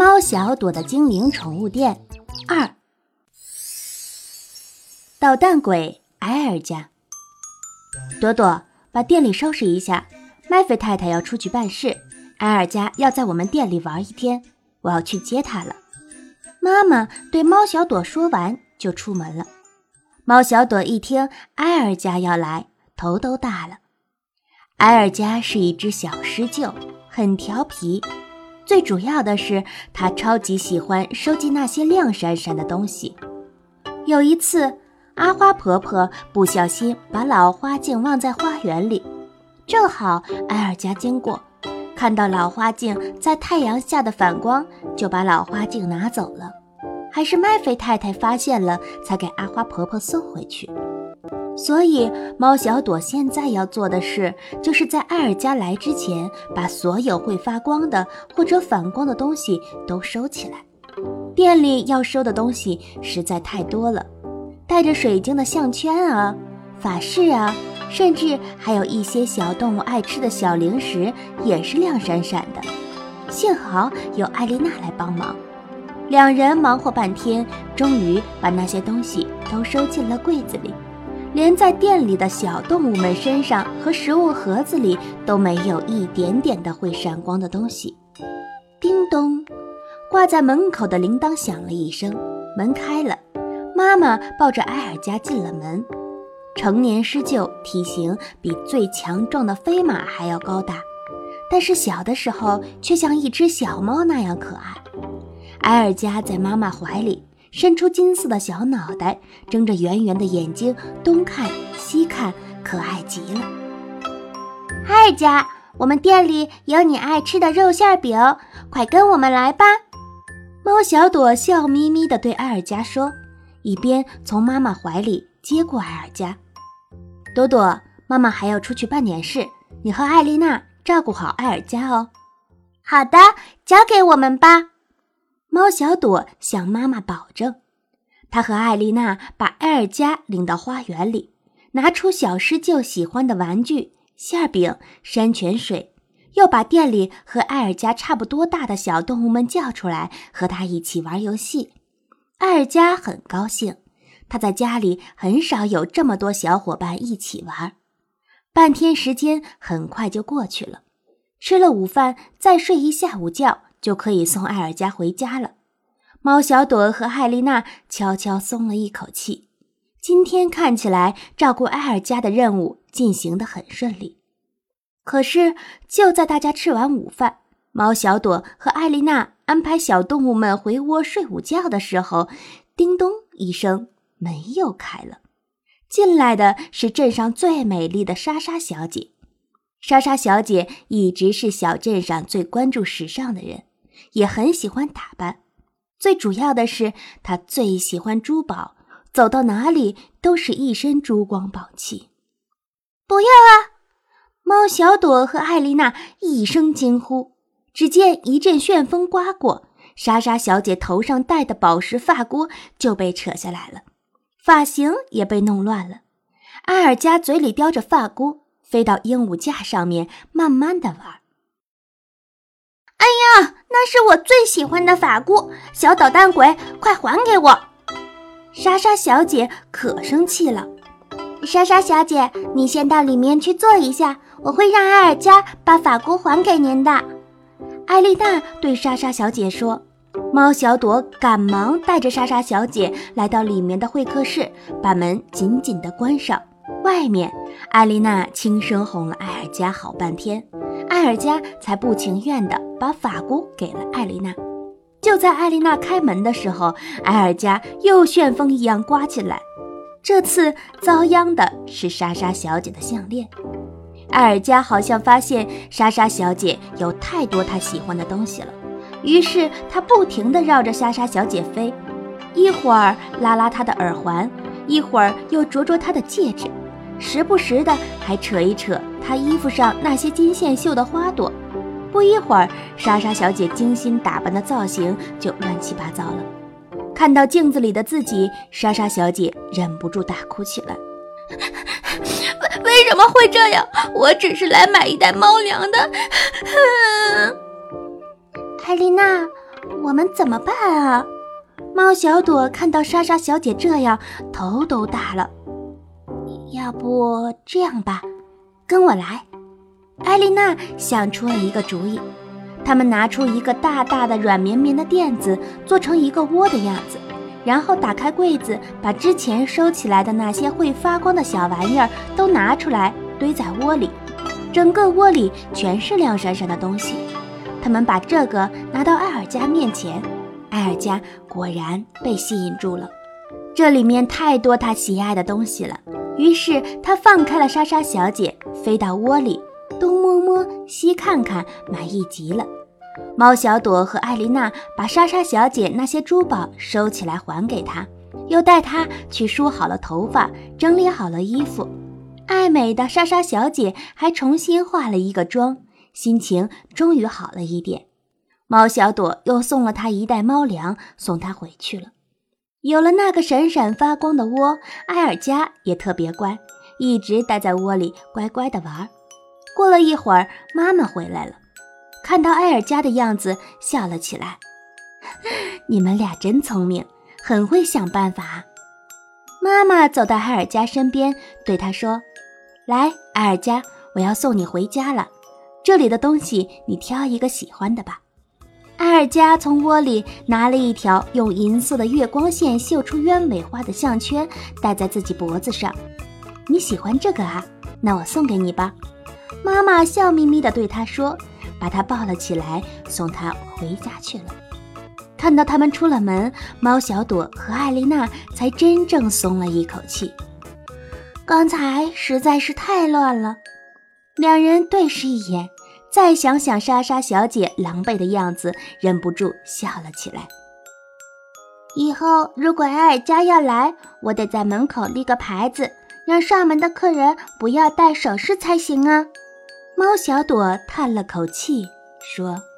猫小朵的精灵宠物店二，捣蛋鬼埃尔加。朵朵，把店里收拾一下。麦菲太太要出去办事，埃尔加要在我们店里玩一天，我要去接他了。妈妈对猫小朵说完，就出门了。猫小朵一听埃尔加要来，头都大了。埃尔加是一只小狮鹫，很调皮。最主要的是，他超级喜欢收集那些亮闪闪的东西。有一次，阿花婆婆不小心把老花镜忘在花园里，正好埃尔加经过，看到老花镜在太阳下的反光，就把老花镜拿走了。还是麦菲太太发现了，才给阿花婆婆送回去。所以，猫小朵现在要做的事，就是在艾尔加来之前，把所有会发光的或者反光的东西都收起来。店里要收的东西实在太多了，带着水晶的项圈啊、法式啊，甚至还有一些小动物爱吃的小零食，也是亮闪闪的。幸好有艾丽娜来帮忙，两人忙活半天，终于把那些东西都收进了柜子里。连在店里的小动物们身上和食物盒子里都没有一点点的会闪光的东西。叮咚，挂在门口的铃铛响了一声，门开了。妈妈抱着埃尔加进了门。成年狮鹫体型比最强壮的飞马还要高大，但是小的时候却像一只小猫那样可爱。埃尔加在妈妈怀里。伸出金色的小脑袋，睁着圆圆的眼睛，东看西看，可爱极了。二家，我们店里有你爱吃的肉馅饼，快跟我们来吧！猫小朵笑眯眯地对艾尔加说，一边从妈妈怀里接过艾尔加。朵朵，妈妈还要出去办点事，你和艾丽娜照顾好艾尔加哦。好的，交给我们吧。猫小朵向妈妈保证，她和艾丽娜把埃尔加领到花园里，拿出小狮鹫喜欢的玩具馅饼、山泉水，又把店里和埃尔加差不多大的小动物们叫出来，和他一起玩游戏。埃尔加很高兴，他在家里很少有这么多小伙伴一起玩。半天时间很快就过去了，吃了午饭，再睡一下午觉。就可以送艾尔加回家了。猫小朵和艾丽娜悄悄松了一口气。今天看起来照顾艾尔加的任务进行得很顺利。可是就在大家吃完午饭，猫小朵和艾丽娜安排小动物们回窝睡午觉的时候，叮咚一声，门又开了。进来的是镇上最美丽的莎莎小姐。莎莎小姐一直是小镇上最关注时尚的人。也很喜欢打扮，最主要的是他最喜欢珠宝，走到哪里都是一身珠光宝气。不要啊！猫小朵和艾丽娜一声惊呼。只见一阵旋风刮过，莎莎小姐头上戴的宝石发箍就被扯下来了，发型也被弄乱了。阿尔加嘴里叼着发箍，飞到鹦鹉架上面，慢慢的玩。哎呀，那是我最喜欢的发箍，小捣蛋鬼，快还给我！莎莎小姐可生气了。莎莎小姐，你先到里面去坐一下，我会让艾尔加把发箍还给您的。艾丽娜对莎莎小姐说。猫小朵赶忙带着莎莎小姐来到里面的会客室，把门紧紧地关上。外面，艾丽娜轻声哄了艾尔加好半天。艾尔加才不情愿的把发箍给了艾丽娜。就在艾丽娜开门的时候，埃尔加又旋风一样刮进来。这次遭殃的是莎莎小姐的项链。埃尔加好像发现莎莎小姐有太多她喜欢的东西了，于是他不停地绕着莎莎小姐飞，一会儿拉拉她的耳环，一会儿又啄啄她的戒指。时不时的还扯一扯她衣服上那些金线绣的花朵，不一会儿，莎莎小姐精心打扮的造型就乱七八糟了。看到镜子里的自己，莎莎小姐忍不住大哭起来：“为为什么会这样？我只是来买一袋猫粮的。”艾丽娜，我们怎么办啊？猫小朵看到莎莎小姐这样，头都大了。要不这样吧，跟我来。艾丽娜想出了一个主意。他们拿出一个大大的软绵绵的垫子，做成一个窝的样子，然后打开柜子，把之前收起来的那些会发光的小玩意儿都拿出来，堆在窝里。整个窝里全是亮闪闪的东西。他们把这个拿到艾尔加面前，艾尔加果然被吸引住了。这里面太多他喜爱的东西了，于是他放开了莎莎小姐，飞到窝里。东摸摸，西看看，满意极了。猫小朵和艾丽娜把莎莎小姐那些珠宝收起来还给她，又带她去梳好了头发，整理好了衣服。爱美的莎莎小姐还重新化了一个妆，心情终于好了一点。猫小朵又送了她一袋猫粮，送她回去了。有了那个闪闪发光的窝，埃尔加也特别乖，一直待在窝里乖乖的玩。过了一会儿，妈妈回来了，看到艾尔加的样子，笑了起来。你们俩真聪明，很会想办法。妈妈走到艾尔加身边，对他说：“来，艾尔加，我要送你回家了。这里的东西，你挑一个喜欢的吧。”艾尔加从窝里拿了一条用银色的月光线绣出鸢尾花的项圈，戴在自己脖子上。你喜欢这个啊？那我送给你吧。妈妈笑眯眯地对他说：“把他抱了起来，送他回家去了。”看到他们出了门，猫小朵和艾丽娜才真正松了一口气。刚才实在是太乱了，两人对视一眼，再想想莎莎小姐狼狈的样子，忍不住笑了起来。以后如果艾尔加要来，我得在门口立个牌子，让上门的客人不要戴首饰才行啊。猫小朵叹了口气，说。